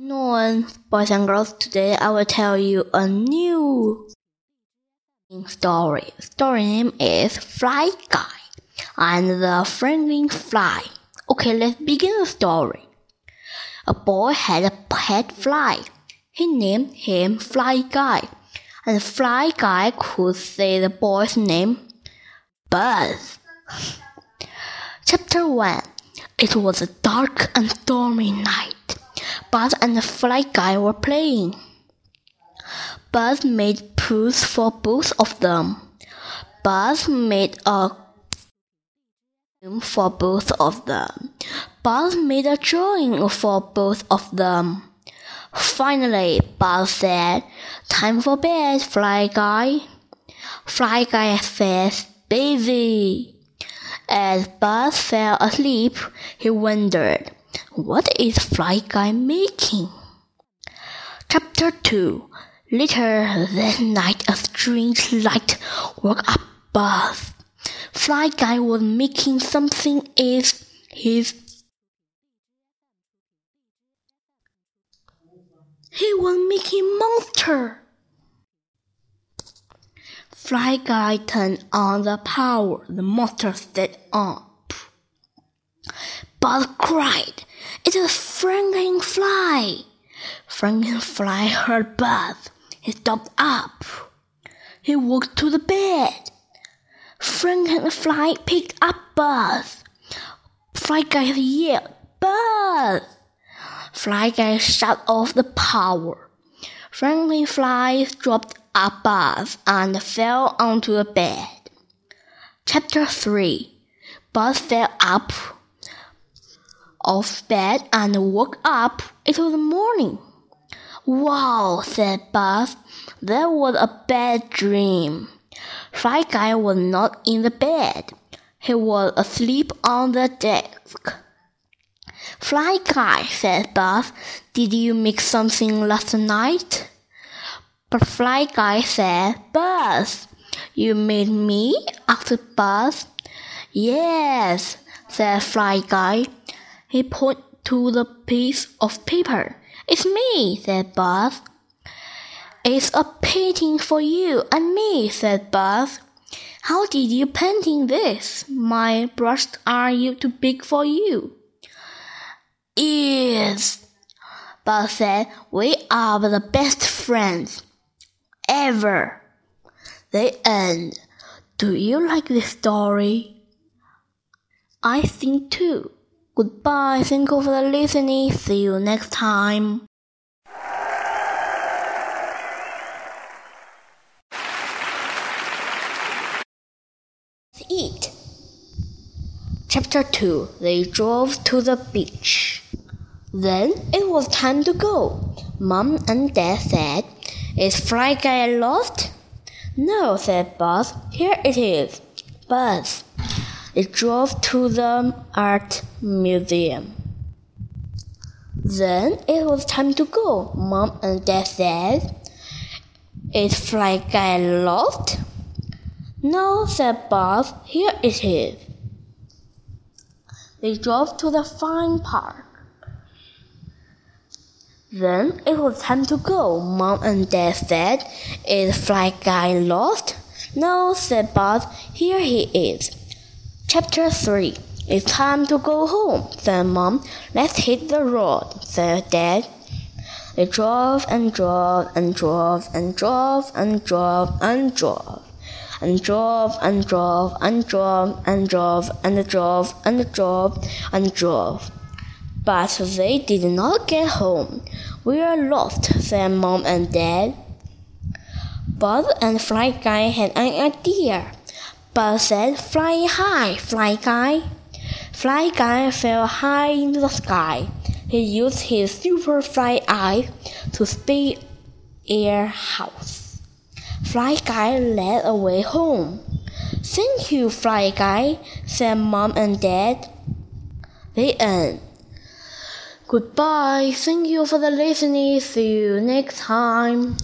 No, boys and girls, today I will tell you a new story. Story name is Fly Guy and the Friendly Fly. Okay, let's begin the story. A boy had a pet fly. He named him Fly Guy, and Fly Guy could say the boy's name, Buzz. Chapter 1 It was a dark and stormy night. Buzz and the Fly Guy were playing. Buzz made pools for both of them. Buzz made a for both of them. Buzz made a drawing for both of them. Finally, Buzz said, Time for bed, Fly Guy. Fly Guy says, Busy. As Buzz fell asleep, he wondered, what is Fly Guy making? Chapter 2 Later that night, a strange light woke up Buzz. Fly Guy was making something is his. He was making monster. Fly Guy turned on the power. The monster stayed up. Buzz cried, It's a Frankenfly! Frankenfly heard Buzz. He stopped up. He walked to the bed. Frankenfly picked up Buzz. Fly Guy yelled, Buzz! Fly Guy shut off the power. Frankenfly dropped a Buzz and fell onto the bed. Chapter 3 Buzz fell up of bed and woke up. It was morning. Wow, said Buzz. That was a bad dream. Fly Guy was not in the bed. He was asleep on the desk. Fly Guy, said Buzz, did you make something last night? But Fly Guy said, Buzz, you made me? asked Buzz. Yes, said Fly Guy. He pointed to the piece of paper. It's me, said Buzz. It's a painting for you and me, said Buzz. How did you painting this? My brushes are you too big for you? Yes, Buzz said. We are the best friends ever. The end. Do you like this story? I think too. Goodbye. Thank you for listening. See you next time. Eat. Chapter 2 They drove to the beach. Then it was time to go. Mom and Dad said, Is Fly Guy lost? No, said Buzz. Here it is. Buzz. They drove to the art museum. Then it was time to go. Mom and Dad said, Is Fly Guy lost? No, said Buzz. Here it is. They drove to the fine park. Then it was time to go. Mom and Dad said, Is Fly Guy lost? No, said Buzz. Here he is. Chapter 3 It's time to go home, said Mom. Let's hit the road, said Dad. They drove and drove and drove and drove and drove and drove and drove and drove and drove and drove and drove and drove and drove. But they did not get home. We are lost, said Mom and Dad. Buzz and Fly Guy had an idea. Buzz said, Fly high, Fly Guy. Fly Guy fell high into the sky. He used his super fly eye to spy air house. Fly Guy led away home. Thank you, Fly Guy, said Mom and Dad. The end. Goodbye. Thank you for the listening. See you next time.